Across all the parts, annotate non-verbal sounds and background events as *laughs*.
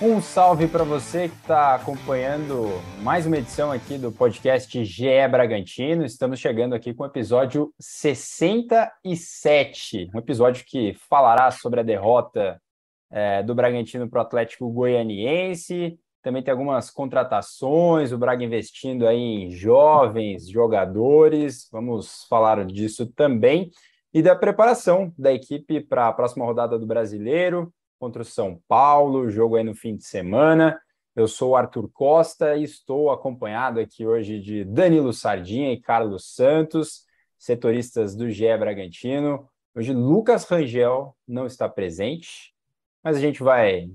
Um salve para você que está acompanhando mais uma edição aqui do podcast GE Bragantino. Estamos chegando aqui com o episódio 67, um episódio que falará sobre a derrota é, do Bragantino para o Atlético Goianiense. Também tem algumas contratações, o Braga investindo aí em jovens jogadores. Vamos falar disso também. E da preparação da equipe para a próxima rodada do Brasileiro contra o São Paulo, jogo aí no fim de semana. Eu sou o Arthur Costa e estou acompanhado aqui hoje de Danilo Sardinha e Carlos Santos, setoristas do GE Bragantino. Hoje Lucas Rangel não está presente, mas a gente vai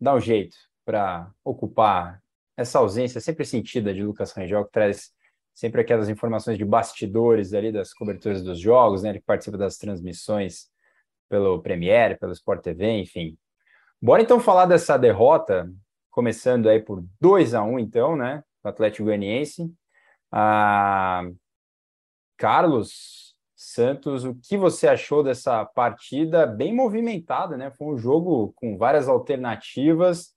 dar um jeito para ocupar essa ausência sempre sentida de Lucas Rangel, que traz sempre aquelas informações de bastidores ali das coberturas dos jogos, né? Ele participa das transmissões pelo Premiere, pelo Sport TV, enfim. Bora então falar dessa derrota, começando aí por 2 a 1 então, né, do Atlético Goianiense. Ah, Carlos Santos, o que você achou dessa partida bem movimentada, né? Foi um jogo com várias alternativas,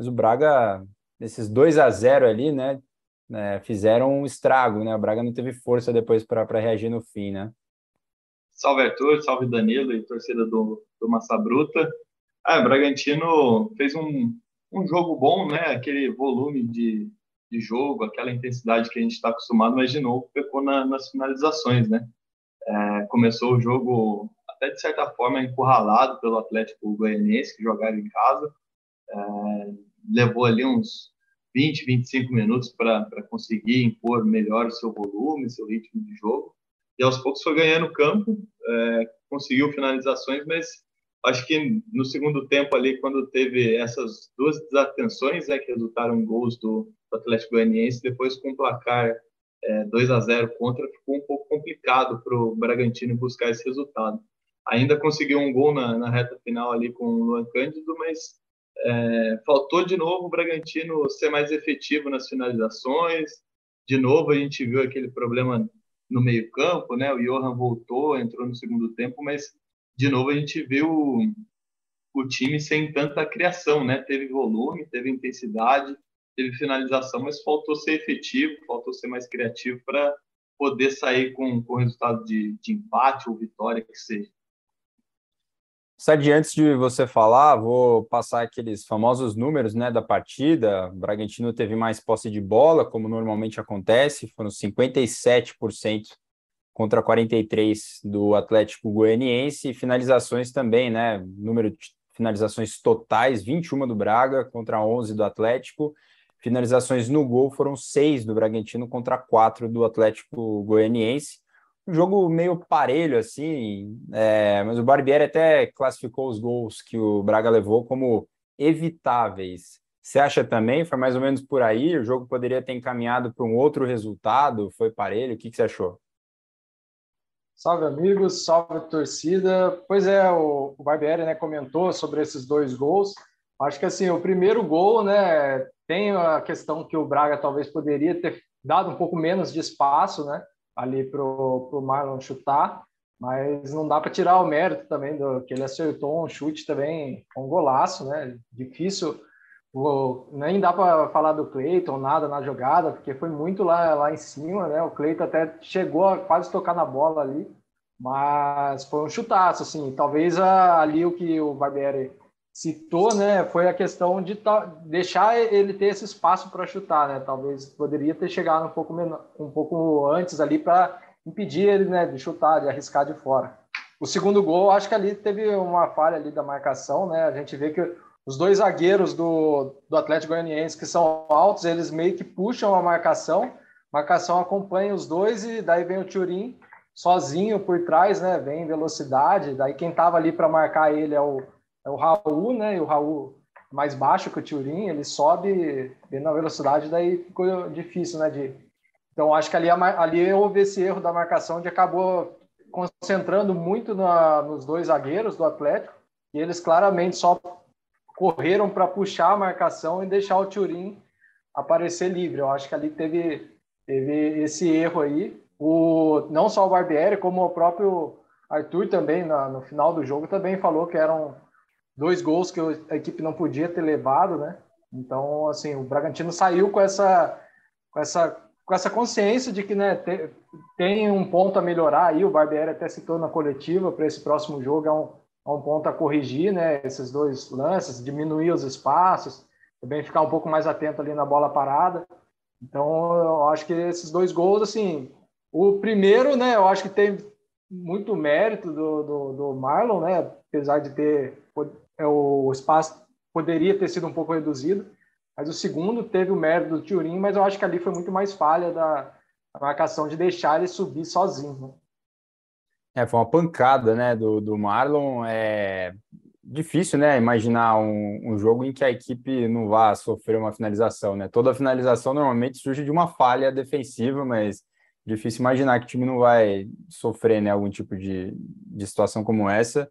mas o Braga, esses 2 a 0 ali, né, né, fizeram um estrago, né? O Braga não teve força depois para reagir no fim, né? Salve Arthur, salve Danilo e torcida do, do Massa Bruta. Ah, o Bragantino fez um, um jogo bom, né? Aquele volume de, de jogo, aquela intensidade que a gente está acostumado, mas de novo pecou na, nas finalizações, né? É, começou o jogo até de certa forma encurralado pelo Atlético Goianiense, que jogava em casa. É, levou ali uns 20, 25 minutos para conseguir impor melhor o seu volume, seu ritmo de jogo e aos poucos foi ganhando campo, é, conseguiu finalizações, mas acho que no segundo tempo ali, quando teve essas duas desatenções né, que resultaram em gols do, do Atlético Goianiense, depois com o placar é, 2 a 0 contra, ficou um pouco complicado para o Bragantino buscar esse resultado. Ainda conseguiu um gol na, na reta final ali com o Luan Cândido, mas é, faltou de novo o Bragantino ser mais efetivo nas finalizações. De novo, a gente viu aquele problema no meio-campo, né? O Johan voltou, entrou no segundo tempo, mas de novo a gente viu o, o time sem tanta criação, né? Teve volume, teve intensidade, teve finalização, mas faltou ser efetivo, faltou ser mais criativo para poder sair com, com resultado de, de empate ou vitória que seja. Sadi, antes de você falar, vou passar aqueles famosos números né, da partida. O Bragantino teve mais posse de bola, como normalmente acontece, foram 57% contra 43% do Atlético Goianiense, e finalizações também, né? Número de finalizações totais, 21 do Braga contra 11 do Atlético. Finalizações no gol foram 6 do Bragantino contra 4 do Atlético Goianiense um jogo meio parelho, assim, é, mas o Barbieri até classificou os gols que o Braga levou como evitáveis. Você acha também? Foi mais ou menos por aí? O jogo poderia ter encaminhado para um outro resultado? Foi parelho? O que, que você achou? Salve, amigos. Salve, torcida. Pois é, o, o Barbieri né, comentou sobre esses dois gols. Acho que, assim, o primeiro gol, né, tem a questão que o Braga talvez poderia ter dado um pouco menos de espaço, né? Ali para o Marlon chutar, mas não dá para tirar o mérito também do que ele acertou um chute também, um golaço, né? Difícil, o, nem dá para falar do Cleiton nada na jogada, porque foi muito lá, lá em cima, né? O Cleiton até chegou a quase tocar na bola ali, mas foi um chutaço, assim. Talvez a, ali o que o Barbieri citou, né, foi a questão de deixar ele ter esse espaço para chutar, né? Talvez poderia ter chegado um pouco menor, um pouco antes ali para impedir ele, né, de chutar, de arriscar de fora. O segundo gol, acho que ali teve uma falha ali da marcação, né? A gente vê que os dois zagueiros do, do Atlético Goianiense que são altos, eles meio que puxam a marcação, marcação acompanha os dois e daí vem o Turim sozinho por trás, né? Vem em velocidade, daí quem estava ali para marcar ele é o é o Raul, né? E o Raul mais baixo que o Turin, ele sobe bem na velocidade, daí ficou difícil, né? De... Então acho que ali, ali houve esse erro da marcação de acabou concentrando muito na, nos dois zagueiros do Atlético e eles claramente só correram para puxar a marcação e deixar o Turin aparecer livre. Eu acho que ali teve, teve esse erro aí. o, não só o Barbieri, como o próprio Arthur também, na, no final do jogo, também falou que eram dois gols que a equipe não podia ter levado, né? Então, assim, o Bragantino saiu com essa, com essa, com essa consciência de que né, te, tem um ponto a melhorar aí. O Barbieri até citou na coletiva para esse próximo jogo, é um, é um ponto a corrigir, né? Esses dois lances, diminuir os espaços, também ficar um pouco mais atento ali na bola parada. Então, eu acho que esses dois gols, assim, o primeiro, né, eu acho que tem muito mérito do, do, do Marlon, né, apesar de ter o espaço poderia ter sido um pouco reduzido, mas o segundo teve o mérito do Turin, mas eu acho que ali foi muito mais falha da, da marcação de deixar ele subir sozinho. Né? É, foi uma pancada, né, do, do Marlon. É difícil, né, imaginar um, um jogo em que a equipe não vá sofrer uma finalização, né? Toda finalização normalmente surge de uma falha defensiva, mas difícil imaginar que o time não vai sofrer, né, algum tipo de, de situação como essa.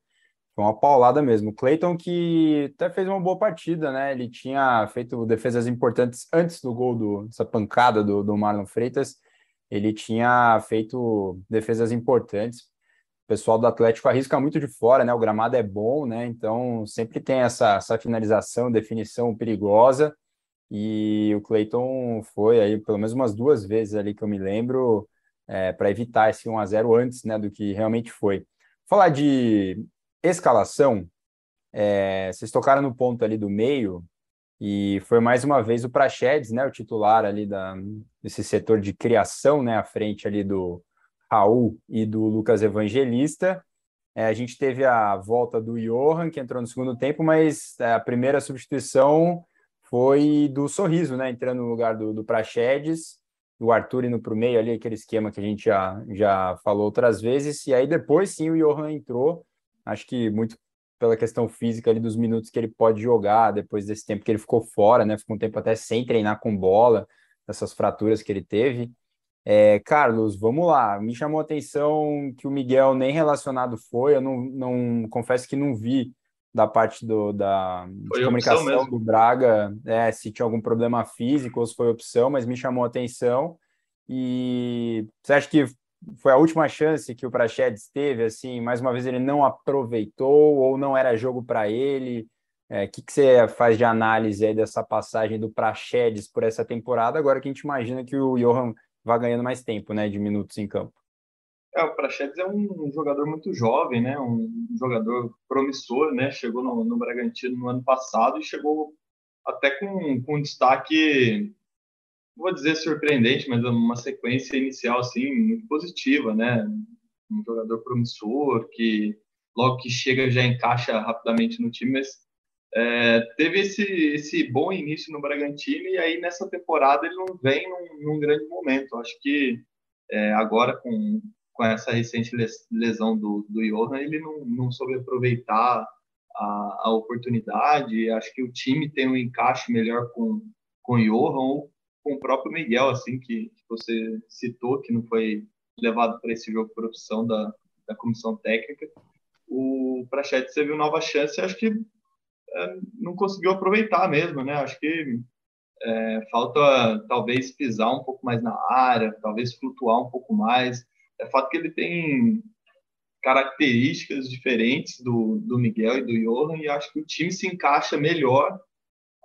Foi uma paulada mesmo. O Clayton que até fez uma boa partida, né? Ele tinha feito defesas importantes antes do gol do, dessa pancada do, do Marlon Freitas. Ele tinha feito defesas importantes. O pessoal do Atlético arrisca muito de fora, né? O gramado é bom, né? Então sempre tem essa, essa finalização, definição perigosa. E o Clayton foi aí pelo menos umas duas vezes ali que eu me lembro é, para evitar esse 1 a 0 antes, né, do que realmente foi. Falar de escalação, é, vocês tocaram no ponto ali do meio, e foi mais uma vez o Praxedes, né, o titular ali da, desse setor de criação, né, à frente ali do Raul e do Lucas Evangelista. É, a gente teve a volta do Johan, que entrou no segundo tempo, mas é, a primeira substituição foi do Sorriso, né, entrando no lugar do, do Praxedes, o Arthur indo para o meio ali, aquele esquema que a gente já, já falou outras vezes, e aí depois sim o Johan entrou, Acho que muito pela questão física ali dos minutos que ele pode jogar depois desse tempo que ele ficou fora, né? Ficou um tempo até sem treinar com bola, essas fraturas que ele teve. É, Carlos, vamos lá. Me chamou a atenção que o Miguel nem relacionado foi. Eu não, não confesso que não vi da parte do, da comunicação do Braga é, se tinha algum problema físico ou se foi opção, mas me chamou a atenção. E você acha que foi a última chance que o Praxedes teve, assim, mais uma vez ele não aproveitou ou não era jogo para ele? O é, que, que você faz de análise aí dessa passagem do Praxedes por essa temporada, agora que a gente imagina que o Johan vai ganhando mais tempo, né, de minutos em campo? É, o Praxedes é um jogador muito jovem, né, um jogador promissor, né, chegou no, no Bragantino no ano passado e chegou até com, com destaque vou dizer surpreendente, mas uma sequência inicial assim muito positiva, né? Um jogador promissor que logo que chega já encaixa rapidamente no time, mas é, teve esse esse bom início no Bragantino e aí nessa temporada ele não vem num, num grande momento. Acho que é, agora com com essa recente lesão do, do Johan, ele não, não soube aproveitar a, a oportunidade. Acho que o time tem um encaixe melhor com, com o Johan, com o próprio Miguel, assim, que, que você citou, que não foi levado para esse jogo por opção da, da comissão técnica. O Prachetes teve uma nova chance, acho que é, não conseguiu aproveitar mesmo, né? Acho que é, falta talvez pisar um pouco mais na área, talvez flutuar um pouco mais. É fato que ele tem características diferentes do, do Miguel e do Johan, e acho que o time se encaixa melhor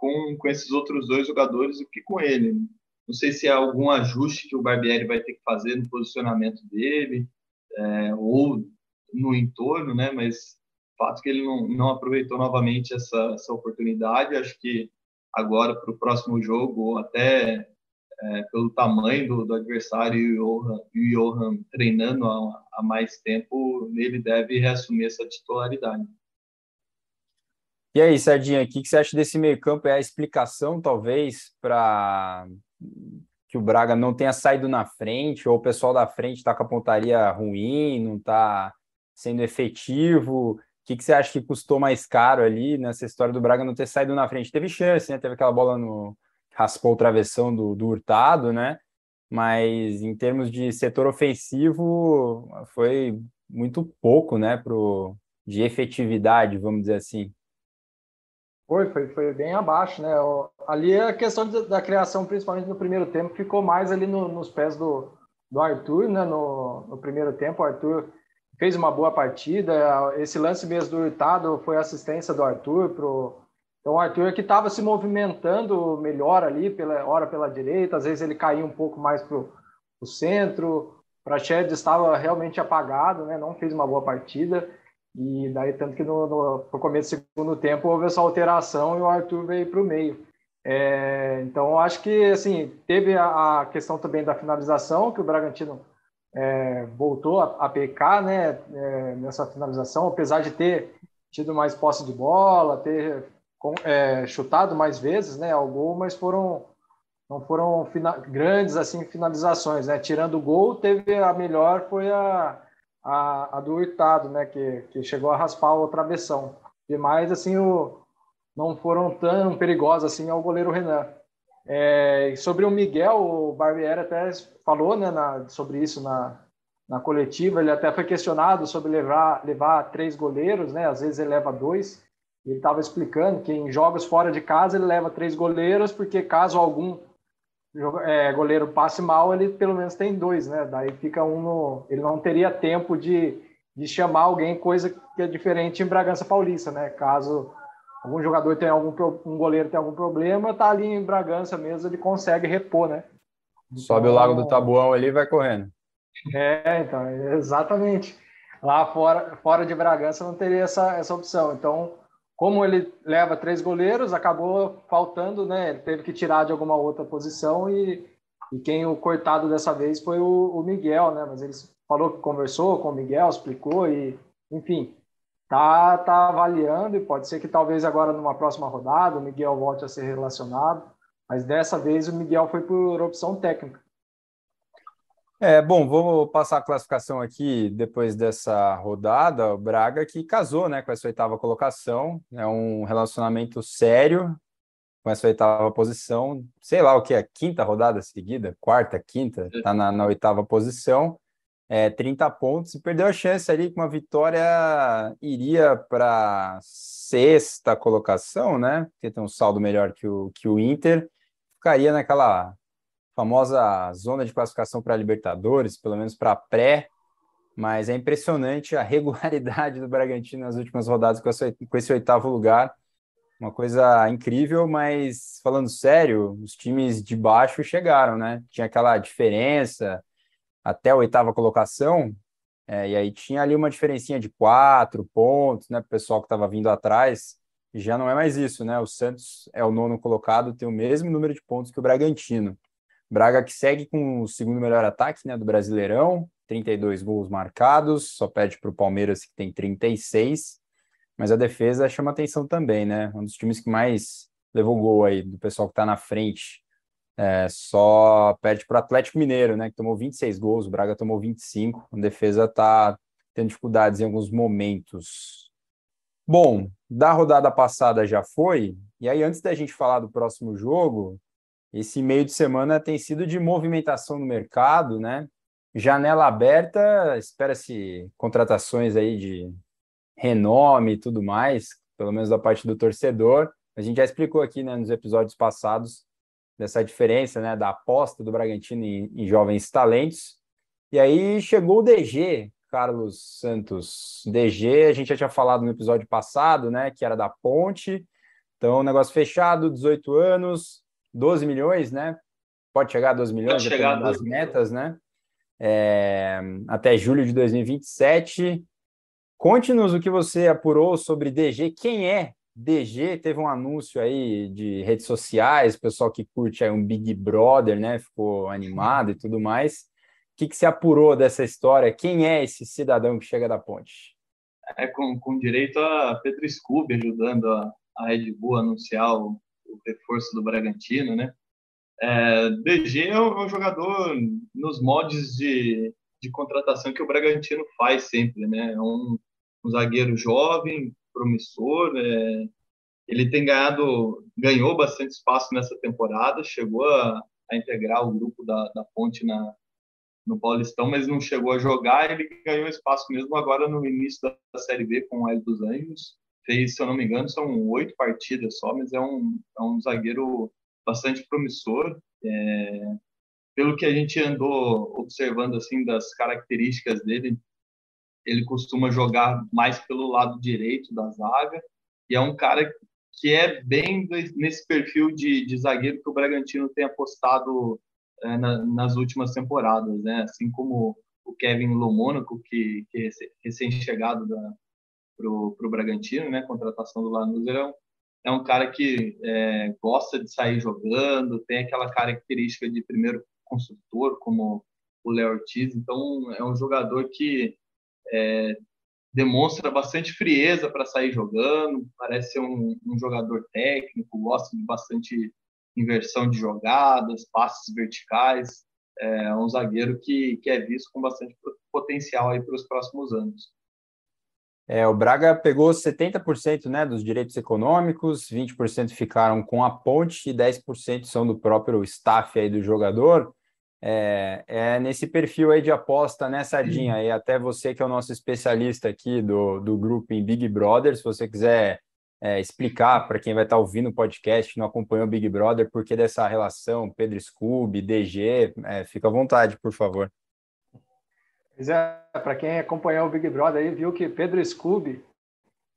com, com esses outros dois jogadores do que com ele. Não sei se é algum ajuste que o Barbieri vai ter que fazer no posicionamento dele é, ou no entorno, né? Mas fato que ele não, não aproveitou novamente essa, essa oportunidade. Acho que agora para o próximo jogo, ou até é, pelo tamanho do, do adversário e o Johan, o Johan treinando há, há mais tempo, ele deve reassumir essa titularidade. E aí, Sardinha, o que, você acha desse meio-campo? É a explicação, talvez, para que o Braga não tenha saído na frente, ou o pessoal da frente está com a pontaria ruim, não está sendo efetivo? O que, que você acha que custou mais caro ali nessa história do Braga não ter saído na frente? Teve chance, né? Teve aquela bola no. raspou o travessão do, do Hurtado, né? Mas em termos de setor ofensivo, foi muito pouco, né? Pro, de efetividade, vamos dizer assim. Foi, foi, foi bem abaixo, né? Ali a questão da criação, principalmente no primeiro tempo, ficou mais ali no, nos pés do, do Arthur né, no, no primeiro tempo. O Arthur fez uma boa partida. Esse lance mesmo do Hurtado foi assistência do Arthur pro. Então o Arthur que estava se movimentando melhor ali, pela hora pela direita, às vezes ele caía um pouco mais pro, o centro. O Prached estava realmente apagado, né? Não fez uma boa partida. E daí, tanto que no, no, no começo do segundo tempo houve essa alteração e o Arthur veio para o meio. É, então, acho que assim teve a, a, questão também da finalização, que o Bragantino é, voltou a, a, pecar né, é, nessa finalização, apesar de ter tido mais posse de bola, ter é, chutado mais vezes né, ao gol, mas foram não foram grandes assim finalizações, né? Tirando o gol, teve a melhor foi a, a, a do Hurtado, né? Que, que chegou a raspar o travessão. Demais assim o, não foram tão perigosas assim ao goleiro Renan. É, sobre o Miguel, o Barbieri até falou né, na, sobre isso na, na coletiva. Ele até foi questionado sobre levar, levar três goleiros, né? Às vezes ele leva dois. Ele estava explicando que em jogos fora de casa ele leva três goleiros, porque caso algum é, goleiro passe mal, ele pelo menos tem dois, né? Daí fica um no, ele não teria tempo de, de chamar alguém, coisa que é diferente em Bragança Paulista, né? Caso algum jogador tenha algum um goleiro tem algum problema, tá ali em Bragança mesmo, ele consegue repor, né? Sobe o Lago do Tabuão ali e vai correndo. É, então, exatamente. Lá fora, fora de Bragança não teria essa, essa opção. Então, como ele leva três goleiros, acabou faltando, né? Ele teve que tirar de alguma outra posição e, e quem o cortado dessa vez foi o, o Miguel, né? Mas ele falou que conversou com o Miguel, explicou e, enfim, tá, tá avaliando e pode ser que talvez agora numa próxima rodada o Miguel volte a ser relacionado, mas dessa vez o Miguel foi por opção técnica. É, bom, vou passar a classificação aqui depois dessa rodada. O Braga que casou né, com essa oitava colocação. É um relacionamento sério com essa oitava posição. Sei lá o que é, quinta rodada seguida, quarta, quinta, está na, na, oitava posição. É, 30 pontos e perdeu a chance ali com uma vitória iria para sexta colocação, né? Porque tem um saldo melhor que o, que o Inter. Ficaria naquela famosa zona de classificação para Libertadores, pelo menos para pré, mas é impressionante a *laughs* regularidade do Bragantino nas últimas rodadas com esse, com esse oitavo lugar. Uma coisa incrível, mas falando sério, os times de baixo chegaram, né? Tinha aquela diferença até a oitava colocação, é, e aí tinha ali uma diferencinha de quatro pontos, né? Para o pessoal que estava vindo atrás, já não é mais isso, né? O Santos é o nono colocado, tem o mesmo número de pontos que o Bragantino. Braga que segue com o segundo melhor ataque né, do Brasileirão, 32 gols marcados, só perde para o Palmeiras que tem 36, mas a defesa chama atenção também, né? Um dos times que mais levou gol aí do pessoal que está na frente. É, só perde para o Atlético Mineiro, né? Que tomou 26 gols, o Braga tomou 25. A defesa está tendo dificuldades em alguns momentos. Bom, da rodada passada já foi, e aí antes da gente falar do próximo jogo, esse meio de semana tem sido de movimentação no mercado, né? Janela aberta, espera-se contratações aí de renome e tudo mais, pelo menos da parte do torcedor. A gente já explicou aqui né, nos episódios passados dessa diferença né, da aposta do Bragantino em, em jovens talentos. E aí chegou o DG, Carlos Santos. DG, a gente já tinha falado no episódio passado, né, que era da Ponte. Então, negócio fechado, 18 anos, 12 milhões, né? Pode chegar a 12 milhões, Pode dependendo das metas, né? É, até julho de 2027. Conte-nos o que você apurou sobre DG. Quem é DG? Teve um anúncio aí de redes sociais, pessoal que curte aí um Big Brother, né? Ficou animado e tudo mais. O que, que você apurou dessa história? Quem é esse cidadão que chega da ponte? É com, com direito a Pedro Scooby ajudando a, a Red Bull a anunciar o o reforço do Bragantino, né? É, DG é um, é um, jogador nos modos de, de contratação que o Bragantino faz sempre, né? É um, um zagueiro jovem, promissor, é, ele tem ganhado, ganhou bastante espaço nessa temporada, chegou a, a integrar o grupo da, da Ponte na, no Paulistão, mas não chegou a jogar. Ele ganhou espaço mesmo agora no início da Série B com o Hélio dos Anjos fez, se eu não me engano, são oito partidas só, mas é um, é um zagueiro bastante promissor. É, pelo que a gente andou observando assim das características dele, ele costuma jogar mais pelo lado direito da zaga e é um cara que é bem nesse perfil de, de zagueiro que o Bragantino tem apostado é, na, nas últimas temporadas, né? Assim como o Kevin Lomônaco, que, que é recém-chegado para o Bragantino, né? Contratação do Lanús, é um, é um cara que é, gosta de sair jogando, tem aquela característica de primeiro construtor, como o Léo Ortiz. Então, é um jogador que é, demonstra bastante frieza para sair jogando, parece ser um, um, jogador técnico, gosta de bastante inversão de jogadas, passes verticais, é um zagueiro que, que é visto com bastante potencial aí para os próximos anos. É, o Braga pegou 70% né, dos direitos econômicos, 20% ficaram com a ponte e 10% são do próprio staff aí do jogador é, é, nesse perfil aí de aposta, né, Sardinha? E até você que é o nosso especialista aqui do, do grupo em Big Brother, se você quiser é, explicar para quem vai estar tá ouvindo o podcast, não acompanhou o Big Brother, por que dessa relação Pedro Scooby, DG, é, fica à vontade, por favor. Pois é, para quem acompanhou o Big Brother aí, viu que Pedro Scooby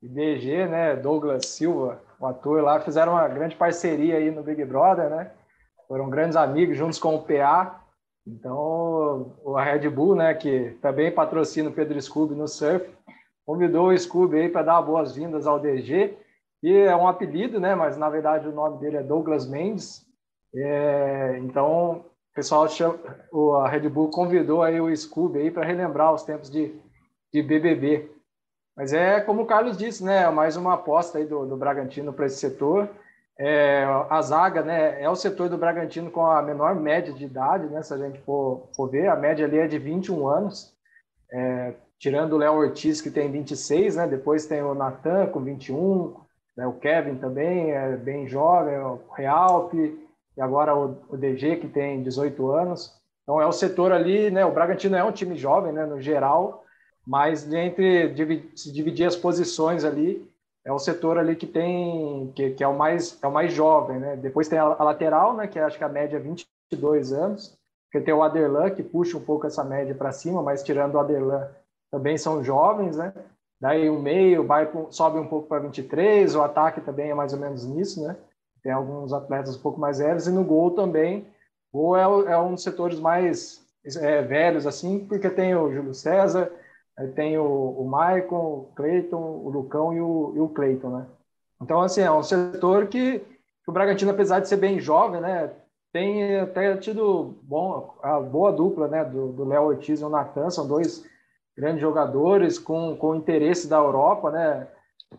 e DG, né, Douglas Silva, o ator lá, fizeram uma grande parceria aí no Big Brother, né? Foram grandes amigos juntos com o PA então, a Red Bull, né, que também patrocina o Pedro Scooby no surf, convidou o Scooby aí para dar boas-vindas ao DG, que é um apelido, né, mas na verdade o nome dele é Douglas Mendes. É, então, pessoal chama, a Red Bull convidou aí o Scooby aí para relembrar os tempos de, de BBB. Mas é como o Carlos disse, né, mais uma aposta aí do, do Bragantino para esse setor. É, a zaga né, é o setor do Bragantino com a menor média de idade, né, se a gente for, for ver, a média ali é de 21 anos, é, tirando o Léo Ortiz, que tem 26, né, depois tem o Natan com 21, né, o Kevin também é bem jovem, o Realpe, e agora o, DG, que tem 18 anos. Então é o setor ali, né, o Bragantino é um time jovem, né, no geral, mas entre se dividir as posições ali, é o setor ali que tem que, que, é o mais é o mais jovem, né? Depois tem a, lateral, né, que acho que a média é 22 anos, que tem o Aderlan que puxa um pouco essa média para cima, mas tirando o Aderlan também são jovens, né? Daí o meio vai sobe um pouco para 23, o ataque também é mais ou menos nisso, né? Tem alguns atletas um pouco mais velhos e no gol também. Gol é, é um dos setores mais é, velhos assim, porque tem o Júlio César, tem o, o Maicon, o Cleiton, o Lucão e o, e o Cleiton, né? Então, assim, é um setor que, que o Bragantino, apesar de ser bem jovem, né? Tem até tido bom, a boa dupla, né? Do Léo Ortiz e o Natan, são dois grandes jogadores com, com interesse da Europa, né?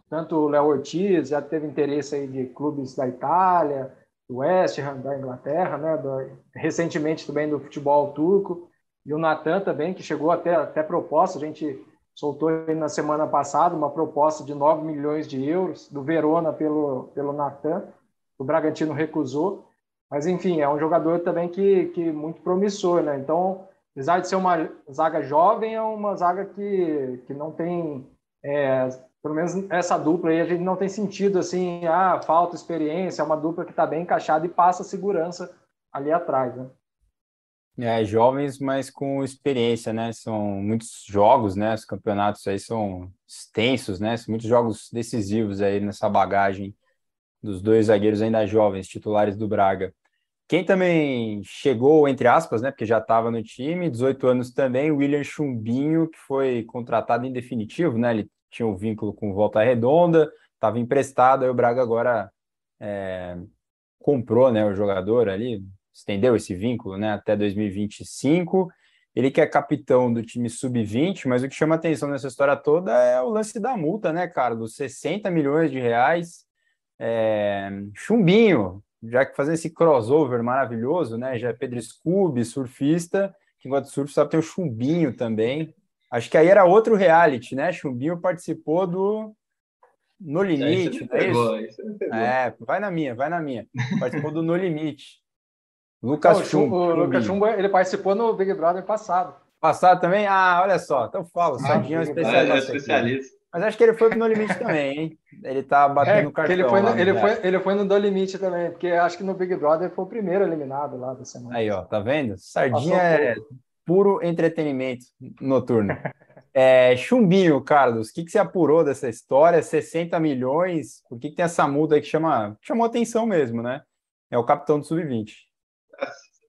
Tanto o Léo Ortiz já teve interesse aí de clubes da Itália, do West Ham, da Inglaterra, né? Do, recentemente também do futebol turco. E o Natan também, que chegou até, até proposta, a gente soltou na semana passada uma proposta de 9 milhões de euros do Verona pelo, pelo Natan, o Bragantino recusou, mas enfim, é um jogador também que, que muito promissor, né? Então, apesar de ser uma zaga jovem, é uma zaga que, que não tem, é, pelo menos essa dupla aí, a gente não tem sentido assim, ah, falta experiência, é uma dupla que está bem encaixada e passa segurança ali atrás, né? É, jovens, mas com experiência, né? São muitos jogos, né? Os campeonatos aí são extensos, né? São muitos jogos decisivos aí nessa bagagem dos dois zagueiros ainda jovens, titulares do Braga. Quem também chegou, entre aspas, né? Porque já estava no time, 18 anos também, William Chumbinho, que foi contratado em definitivo, né? Ele tinha um vínculo com Volta Redonda, estava emprestado, aí o Braga agora é, comprou, né? O jogador ali, estendeu esse vínculo né, até 2025. Ele que é capitão do time sub-20, mas o que chama atenção nessa história toda é o lance da multa, né, cara? Dos 60 milhões de reais. É... Chumbinho, já que fazendo esse crossover maravilhoso, né? Já é Pedro Scooby, surfista, que enquanto surf sabe tem o Chumbinho também. Acho que aí era outro reality, né? Chumbinho participou do No Limite, é, isso? isso? É, vai na minha, vai na minha. Participou do No Limite. *laughs* Lucas Não, Chumbo. O Lucas Chumbo, ele participou no Big Brother passado. Passado também? Ah, olha só. Então fala, o ah, Sardinha é especialista. É, especialista. Mas acho que ele foi no limite também, hein? Ele tá batendo é, cartão. Ele foi, no, ele, foi, ele foi no do limite também, porque acho que no Big Brother ele foi o primeiro eliminado lá da semana. Aí, ó, tá vendo? Sardinha é puro entretenimento noturno. *laughs* É, Chumbinho, Carlos, o que, que você apurou dessa história? 60 milhões, por que, que tem essa multa aí que chama, chamou atenção mesmo, né? É o capitão do Sub-20.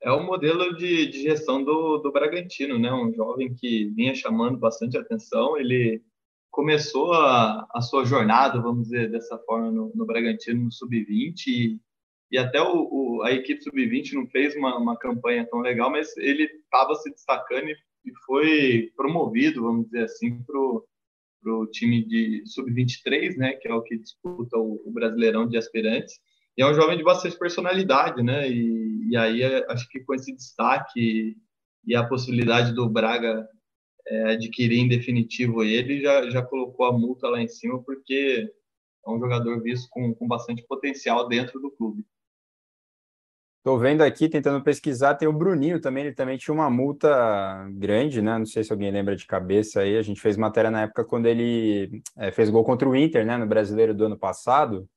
É o modelo de, de gestão do, do Bragantino, né? Um jovem que vinha chamando bastante atenção, ele começou a, a sua jornada, vamos dizer dessa forma, no, no Bragantino, no Sub-20, e, e, até o, o, a equipe Sub-20 não fez uma, uma campanha tão legal, mas ele estava se destacando e, e, foi promovido, vamos dizer assim, para o time de Sub-23, né, que é o que disputa o, o, Brasileirão de Aspirantes, e é um jovem de bastante personalidade, né, e, e aí acho que com esse destaque e a possibilidade do Braga é, adquirir em definitivo ele, já, já colocou a multa lá em cima, porque é um jogador visto com, com bastante potencial dentro do clube. Estou vendo aqui, tentando pesquisar, tem o Bruninho também, ele também tinha uma multa grande, né? Não sei se alguém lembra de cabeça aí. A gente fez matéria na época quando ele é, fez gol contra o Inter, né? No brasileiro do ano passado.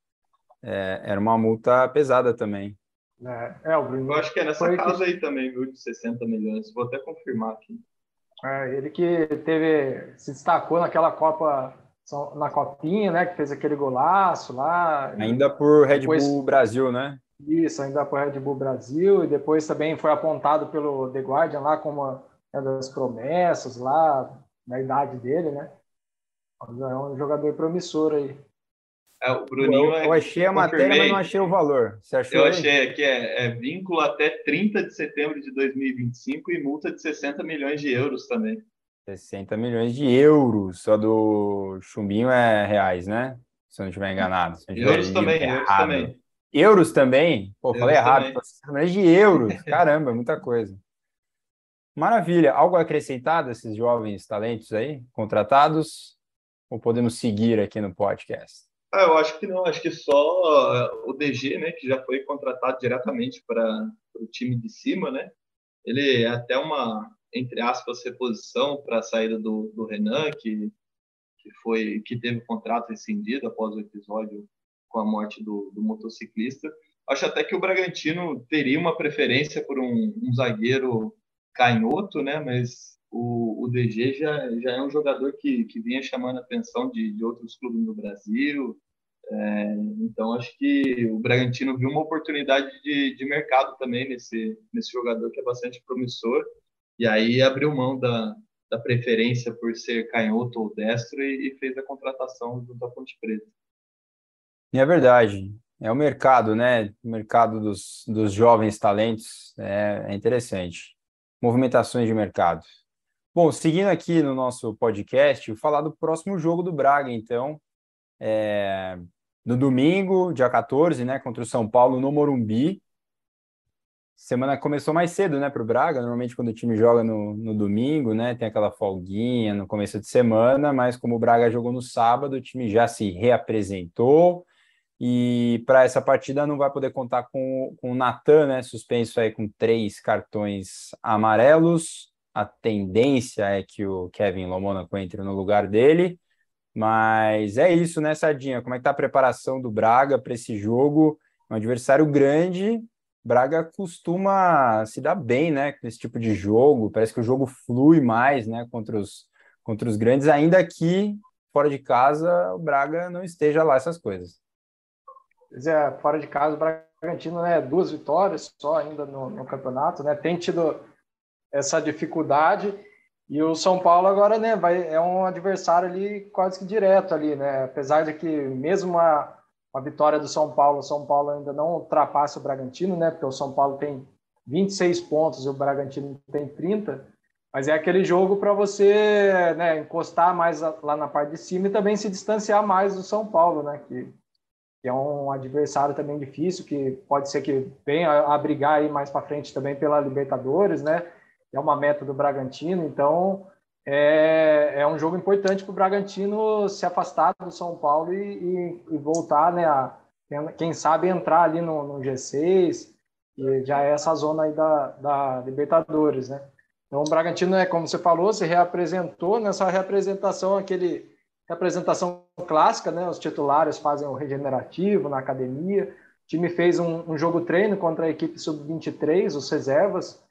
É, era uma multa pesada também. É, é o Bruninho. Eu acho que é nessa casa que... aí também, viu? De 60 milhões. Vou até confirmar aqui. É, ele que teve, se destacou naquela Copa, na Copinha, né? Que fez aquele golaço lá. Ainda por Red depois, Bull Brasil, né? Isso, ainda por Red Bull Brasil. E depois também foi apontado pelo The Guardian lá como uma das promessas lá, na idade dele, né? É um jogador promissor aí. É, o Bruninho eu, é, eu achei a matéria, mas não achei o valor. Você achou? Eu achei que é, é, vínculo até 30 de setembro de 2025 e multa de 60 milhões de euros também. 60 milhões de euros. Só do Chumbinho é reais, né? Se eu não estiver enganado. euros também, euros também. Euros também? Pô, euros falei errado. 60 milhões de euros. *laughs* Caramba, é muita coisa. Maravilha. Algo a acrescentar desses jovens talentos aí, contratados? Ou podemos seguir aqui no podcast? Ah, eu acho que não, acho que só eh, o DG, né, que já foi contratado diretamente para o time de cima, né? Ele é até uma, entre aspas, reposição para a saída do, do Renan, que, que foi que teve o contrato rescindido após o episódio com a morte do, do motociclista. Acho até que o Bragantino teria uma preferência por um, um zagueiro canhoto, né? Mas o, o DG já, já é um jogador que, que vinha chamando a atenção de, de outros clubes no Brasil. É, então, acho que o Bragantino viu uma oportunidade de, de mercado também nesse, nesse jogador que é bastante promissor. E aí abriu mão da, da preferência por ser canhoto ou destro e, e fez a contratação junto à Ponte Preta. E é verdade. É o mercado, né? O mercado dos, dos jovens talentos é, é interessante. Movimentações de mercado. Bom, seguindo aqui no nosso podcast, vou falar do próximo jogo do Braga, então. É, no domingo, dia 14, né, contra o São Paulo no Morumbi. Semana começou mais cedo, né, para o Braga. Normalmente, quando o time joga no, no domingo, né, tem aquela folguinha no começo de semana, mas como o Braga jogou no sábado, o time já se reapresentou. E para essa partida não vai poder contar com, com o Natan, né, suspenso aí com três cartões amarelos a tendência é que o Kevin Lomonaco entre no lugar dele. Mas é isso, né, Sardinha? Como é que tá a preparação do Braga para esse jogo? É um adversário grande. Braga costuma se dar bem, né, com esse tipo de jogo. Parece que o jogo flui mais, né, contra os, contra os grandes, ainda que fora de casa o Braga não esteja lá essas coisas. Fora de casa o Bragantino, né, duas vitórias só ainda no, no campeonato, né, tem tido essa dificuldade. E o São Paulo agora, né, vai, é um adversário ali quase que direto ali, né? Apesar de que mesmo a, a vitória do São Paulo, o São Paulo ainda não ultrapassa o Bragantino, né? Porque o São Paulo tem 26 pontos e o Bragantino tem 30. Mas é aquele jogo para você né, encostar mais lá na parte de cima e também se distanciar mais do São Paulo, né? Que, que é um adversário também difícil, que pode ser que venha a brigar aí mais para frente também pela Libertadores, né? é uma meta do Bragantino, então é, é um jogo importante para o Bragantino se afastar do São Paulo e, e, e, voltar, né, a, quem sabe entrar ali no, no, G6, e já é essa zona aí da, da Libertadores, né? Então o Bragantino, é como você falou, se reapresentou nessa reapresentação, aquele, apresentação clássica, né? Os titulares fazem o regenerativo na academia. O time fez um, um jogo treino contra a equipe sub-23, os reservas.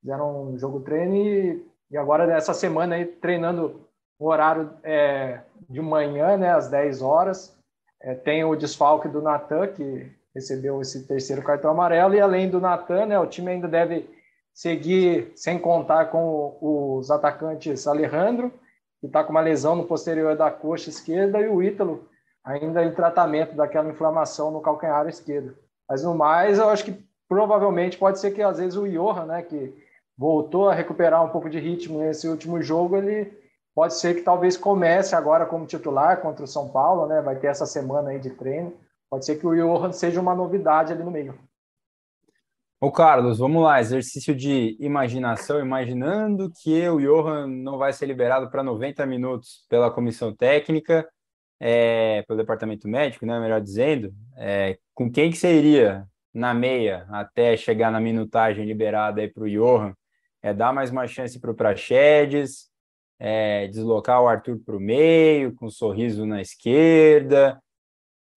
Fizeram um jogo treino e, e agora, nessa semana, aí, treinando o horário é, de manhã, né, às 10 horas. É, tem o desfalque do Natan, que recebeu esse terceiro cartão amarelo, e além do Natan, né, o time ainda deve seguir sem contar com os atacantes Alejandro, que está com uma lesão no posterior da coxa esquerda, e o Ítalo, ainda em tratamento daquela inflamação no calcanhar esquerdo. Mas no mais, eu acho que provavelmente pode ser que às vezes o Johan, né, que voltou a recuperar um pouco de ritmo nesse último jogo, ele pode ser que talvez comece agora como titular contra o São Paulo, né? Vai ter essa semana aí de treino. Pode ser que o Johan seja uma novidade ali no meio. Ô Carlos, vamos lá, exercício de imaginação, imaginando que o Johan não vai ser liberado para 90 minutos pela comissão técnica, é, pelo departamento médico, né, melhor dizendo, é, com quem que seria na meia até chegar na minutagem liberada aí para o Johan? É dar mais uma chance para o Praxedes, é, deslocar o Arthur para o meio, com um sorriso na esquerda,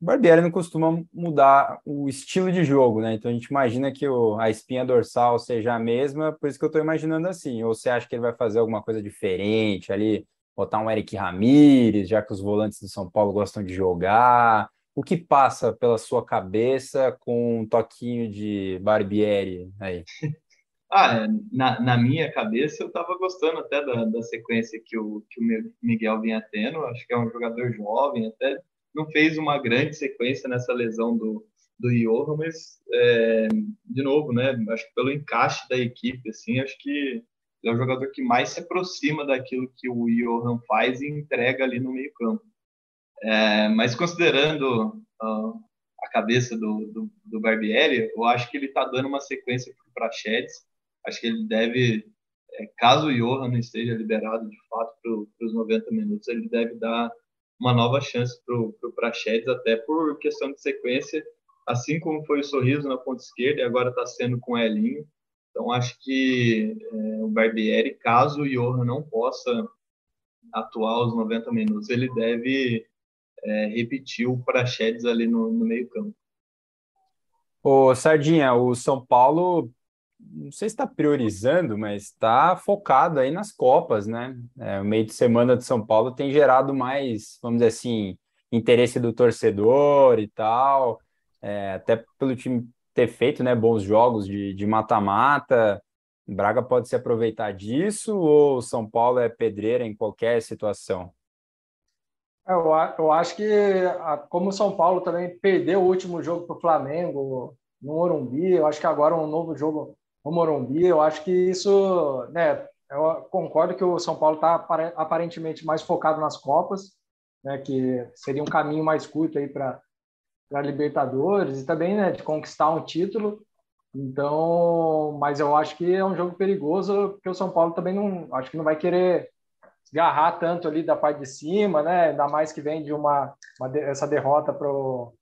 o Barbieri não costuma mudar o estilo de jogo, né? Então a gente imagina que o, a espinha dorsal seja a mesma, por isso que eu estou imaginando assim. Ou você acha que ele vai fazer alguma coisa diferente ali, botar um Eric Ramírez, já que os volantes do São Paulo gostam de jogar? O que passa pela sua cabeça com um toquinho de Barbieri aí? *laughs* Ah, na, na minha cabeça eu estava gostando até da, da sequência que o, que o Miguel vinha tendo. Acho que é um jogador jovem, até não fez uma grande sequência nessa lesão do, do Johan, mas, é, de novo, né, acho que pelo encaixe da equipe, assim, acho que é o jogador que mais se aproxima daquilo que o Johan faz e entrega ali no meio campo. É, mas considerando uh, a cabeça do, do, do, Barbieri, eu acho que ele está dando uma sequência para o Prachedes. Acho que ele deve, é, caso o Johan não esteja liberado de fato para os 90 minutos, ele deve dar uma nova chance para o Prachedes, até por questão de sequência, assim como foi o Sorriso na ponta esquerda e agora está sendo com o Elinho. Então, acho que é, o Barbieri, caso o Johan não possa atuar os 90 minutos, ele deve é, repetir o Prachedes ali no, no meio campo. Ô, Sardinha, o São Paulo não sei se está priorizando, mas está focado aí nas Copas, né? É, o meio de semana de São Paulo tem gerado mais, vamos dizer assim, interesse do torcedor e tal, é, até pelo time ter feito né, bons jogos de mata-mata. Braga pode se aproveitar disso ou São Paulo é pedreira em qualquer situação? É, eu, eu acho que, como o São Paulo também perdeu o último jogo para o Flamengo no Morumbi, eu acho que agora um novo jogo o Morumbi. Eu acho que isso, né, eu concordo que o São Paulo está aparentemente mais focado nas Copas, né, que seria um caminho mais curto aí para para Libertadores e também, né, de conquistar um título. Então, mas eu acho que é um jogo perigoso porque o São Paulo também não, acho que não vai querer agarrar tanto ali da parte de cima, né? Ainda mais que vem de uma, uma essa derrota para o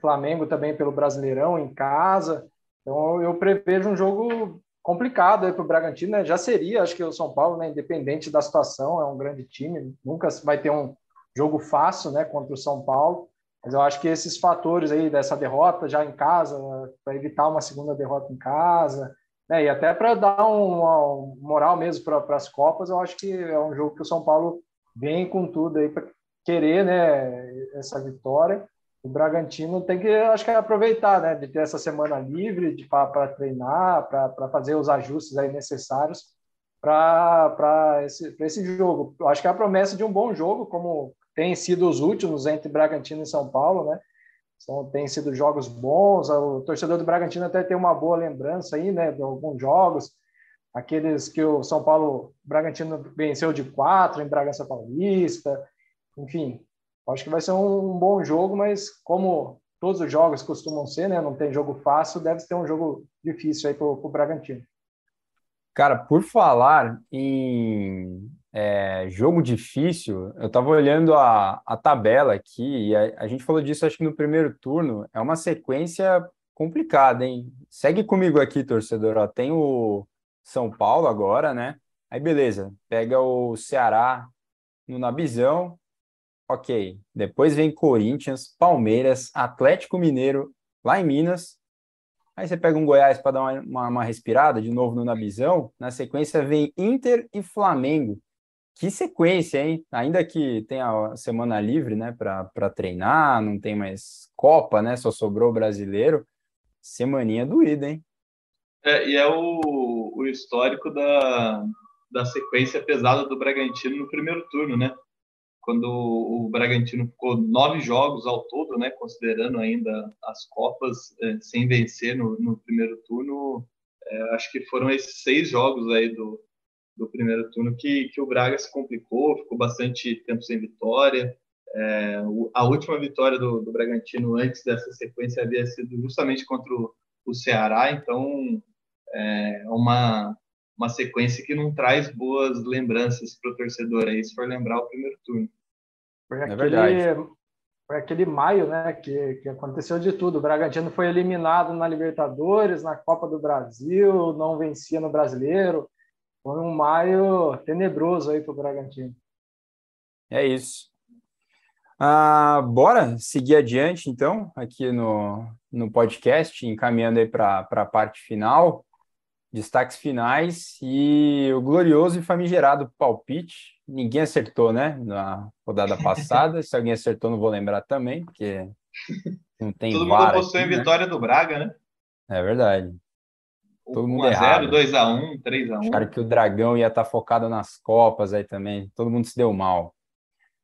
Flamengo também pelo Brasileirão em casa. Então eu prevejo um jogo complicado para o Bragantino. Né? Já seria, acho que o São Paulo, né, independente da situação, é um grande time. Nunca vai ter um jogo fácil, né, contra o São Paulo. Mas eu acho que esses fatores aí dessa derrota já em casa, para evitar uma segunda derrota em casa, né, e até para dar um, um, moral mesmo para as Copas, eu acho que é um jogo que o São Paulo vem com tudo aí para querer, né, essa vitória o Bragantino tem que, acho que, aproveitar, né, de ter essa semana livre para treinar, para fazer os ajustes aí necessários para esse, esse jogo. Eu acho que é a promessa de um bom jogo, como tem sido os últimos entre Bragantino e São Paulo, né? São, tem sido jogos bons. O torcedor do Bragantino até tem uma boa lembrança aí, né, de alguns jogos, aqueles que o São Paulo, Bragantino venceu de quatro em Bragança Paulista, enfim, Acho que vai ser um bom jogo, mas como todos os jogos costumam ser, né? Não tem jogo fácil, deve ter um jogo difícil aí para o Bragantino. Cara, por falar em é, jogo difícil, eu estava olhando a, a tabela aqui e a, a, gente falou disso acho que no primeiro turno. É uma sequência complicada, hein? Segue comigo aqui, torcedor. Ó, tem o São Paulo agora, né? Aí beleza, pega o Ceará no Nabizão, ok. Depois vem Corinthians, Palmeiras, Atlético Mineiro, lá em Minas. Aí você pega um Goiás para dar uma, uma, uma, respirada, de novo no Nabizão. Na sequência vem Inter e Flamengo. Que sequência, hein? Ainda que tenha a semana livre, né, para treinar, não tem mais Copa, né? Só sobrou brasileiro. Semaninha doída, hein? É, e é o, o histórico da, da sequência pesada do Bragantino no primeiro turno, né? Quando o Bragantino ficou nove jogos ao todo, né? Considerando ainda as Copas, é, sem vencer no, no primeiro turno, é, acho que foram esses seis jogos aí do, do primeiro turno que, que o Braga se complicou, ficou bastante tempo sem vitória. É, a última vitória do, do, Bragantino antes dessa sequência havia sido justamente contra o, o Ceará, então é uma, uma sequência que não traz boas lembranças para o torcedor aí, se for lembrar o primeiro turno. Foi é aquele, é foi aquele maio né, que, que aconteceu de tudo. O Bragantino foi eliminado na Libertadores, na Copa do Brasil, não vencia no Brasileiro, foi um maio tenebroso aí para o Bragantino. É isso. Ah, bora seguir adiante, então, aqui no, no podcast, encaminhando aí para a parte final, destaques finais e o glorioso e famigerado palpite. Ninguém acertou, né, na rodada *laughs* passada. Se alguém acertou, não vou lembrar também, porque não tem Todo mundo apostou em né? vitória do Braga, né? É verdade. Todo mundo 1 a 0, 2 a 1, 3 a 1. Acharam que o Dragão ia estar tá focado nas Copas aí também. Todo mundo se deu mal.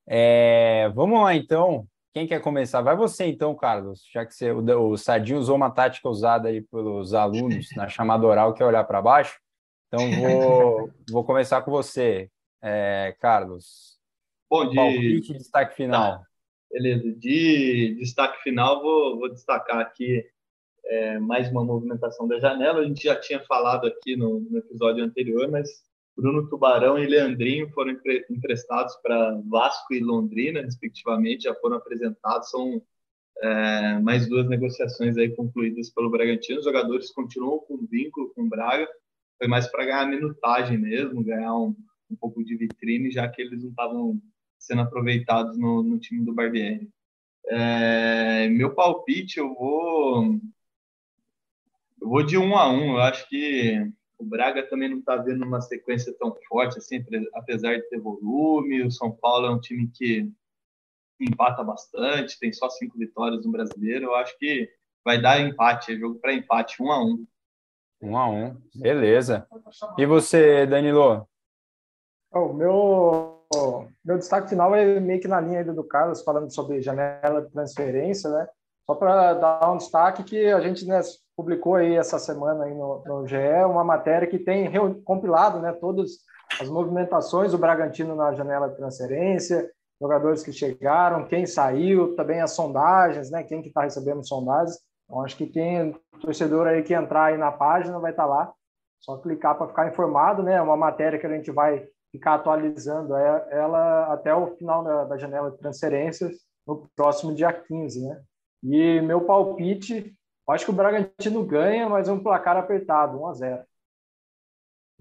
É, vamos lá então. Quem quer começar? Vai você então, Carlos, já que você, o, o Sadinho usou uma tática usada aí pelos alunos na chamada oral, que é olhar para baixo. Então vou, *laughs* vou começar com você, é, Carlos. Bom, de Palpite, destaque final. Tá. Beleza. De destaque final, vou, vou destacar aqui é, mais uma movimentação da janela. A gente já tinha falado aqui no, no episódio anterior, mas Bruno Tubarão e Leandrinho foram emprestados para Vasco e Londrina, respectivamente, já foram apresentados. São é, mais duas negociações aí concluídas pelo Bragantino. Os jogadores continuam com vínculo com o Braga, foi mais para ganhar minutagem mesmo, ganhar um, um, pouco de vitrine, já que eles não estavam sendo aproveitados no, no time do Barbieri. É, meu palpite, eu vou eu vou de um a um. Eu acho que o Braga também não está vendo uma sequência tão forte assim, apesar de ter volume. O São Paulo é um time que empata bastante, tem só cinco vitórias no Brasileiro. Eu acho que vai dar empate, é jogo para empate, um a um. Um a um, beleza. E você, Danilo? O meu, meu destaque final é meio que na linha do Carlos, falando sobre janela de transferência, né? Só para dar um destaque que a gente né, publicou aí essa semana aí no, no GE uma matéria que tem compilado né, todas as movimentações do Bragantino na janela de transferência, jogadores que chegaram, quem saiu, também as sondagens, né, quem que está recebendo sondagens. Então, acho que quem torcedor aí que entrar aí na página vai estar tá lá, só clicar para ficar informado, né? É uma matéria que a gente vai ficar atualizando ela até o final da, da janela de transferências no próximo dia 15, né? E meu palpite, acho que o Bragantino ganha, mas é um placar apertado, 1 a 0.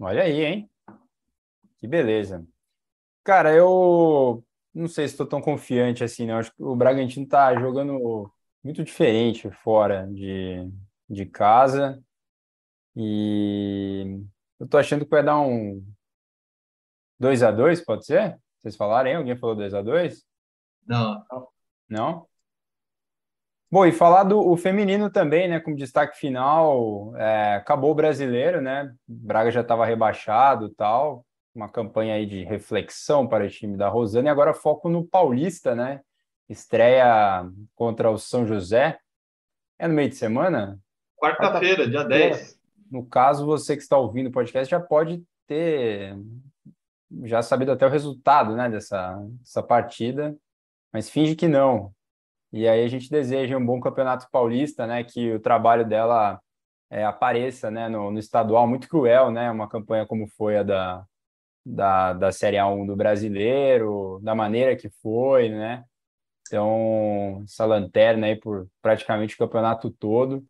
Olha aí, hein? Que beleza. Cara, eu não sei se estou tão confiante assim, não. Acho que o Bragantino está jogando muito diferente fora de, de casa. E eu tô achando que vai dar um 2 a 2 pode ser? Vocês falaram, hein? Alguém falou 2 a 2 Não. Não? Bom, e falar do o feminino também, né? Como destaque final, é, acabou o brasileiro, né? Braga já estava rebaixado tal. Uma campanha aí de reflexão para o time da Rosana, e agora foco no Paulista, né? Estreia contra o São José. É no meio de semana? Quarta-feira, dia 10. No caso, você que está ouvindo o podcast já pode ter já sabido até o resultado né, dessa, dessa partida, mas finge que não. E aí a gente deseja um bom campeonato paulista, né? Que o trabalho dela é, apareça né, no, no, estadual, muito cruel, né? Uma campanha como foi a da, da, da Série A1 do brasileiro, da maneira que foi, né? Então, essa lanterna aí por praticamente o campeonato todo.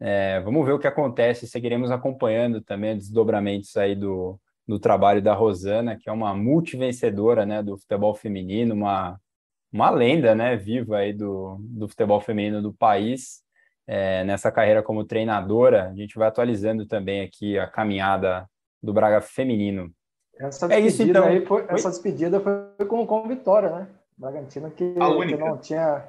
É, vamos ver o que acontece, seguiremos acompanhando também os desdobramentos aí do, do trabalho da Rosana, que é uma multivencedora né, do futebol feminino, uma uma lenda, né, viva aí do, do futebol feminino do país. É, nessa carreira como treinadora, a gente vai atualizando também aqui a caminhada do Braga feminino. Essa é isso então. Aí foi, essa despedida foi com, com vitória, né? Bragantino que, que não tinha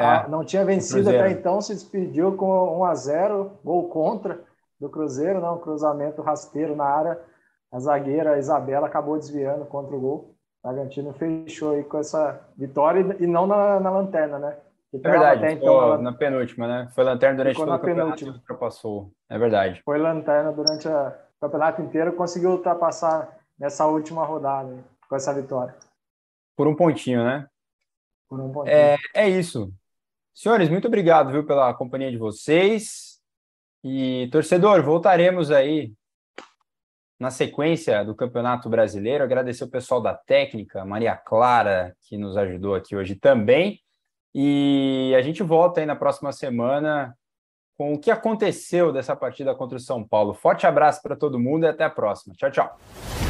é, não tinha vencido até então, se despediu com 1 a 0 gol contra do Cruzeiro, não, né? cruzamento rasteiro na área. A zagueira Isabela acabou desviando contra o gol. Bragantino fechou aí com essa vitória e não na, na lanterna, né? é verdade, até então, na penúltima, né? Foi lanterna durante todo o campeonato e ultrapassou. É verdade. Foi lanterna durante o campeonato inteiro, conseguiu ultrapassar nessa última rodada com essa vitória. Por um pontinho, né? Por um pontinho. É, é isso. Senhores, muito obrigado, viu, pela companhia de vocês. E, torcedor, voltaremos aí na sequência do Campeonato Brasileiro. Agradecer o pessoal da técnica, Maria Clara, que nos ajudou aqui hoje também. E a gente volta aí na próxima semana com o que aconteceu dessa partida contra o São Paulo. Forte abraço para todo mundo e até a próxima. Tchau, tchau.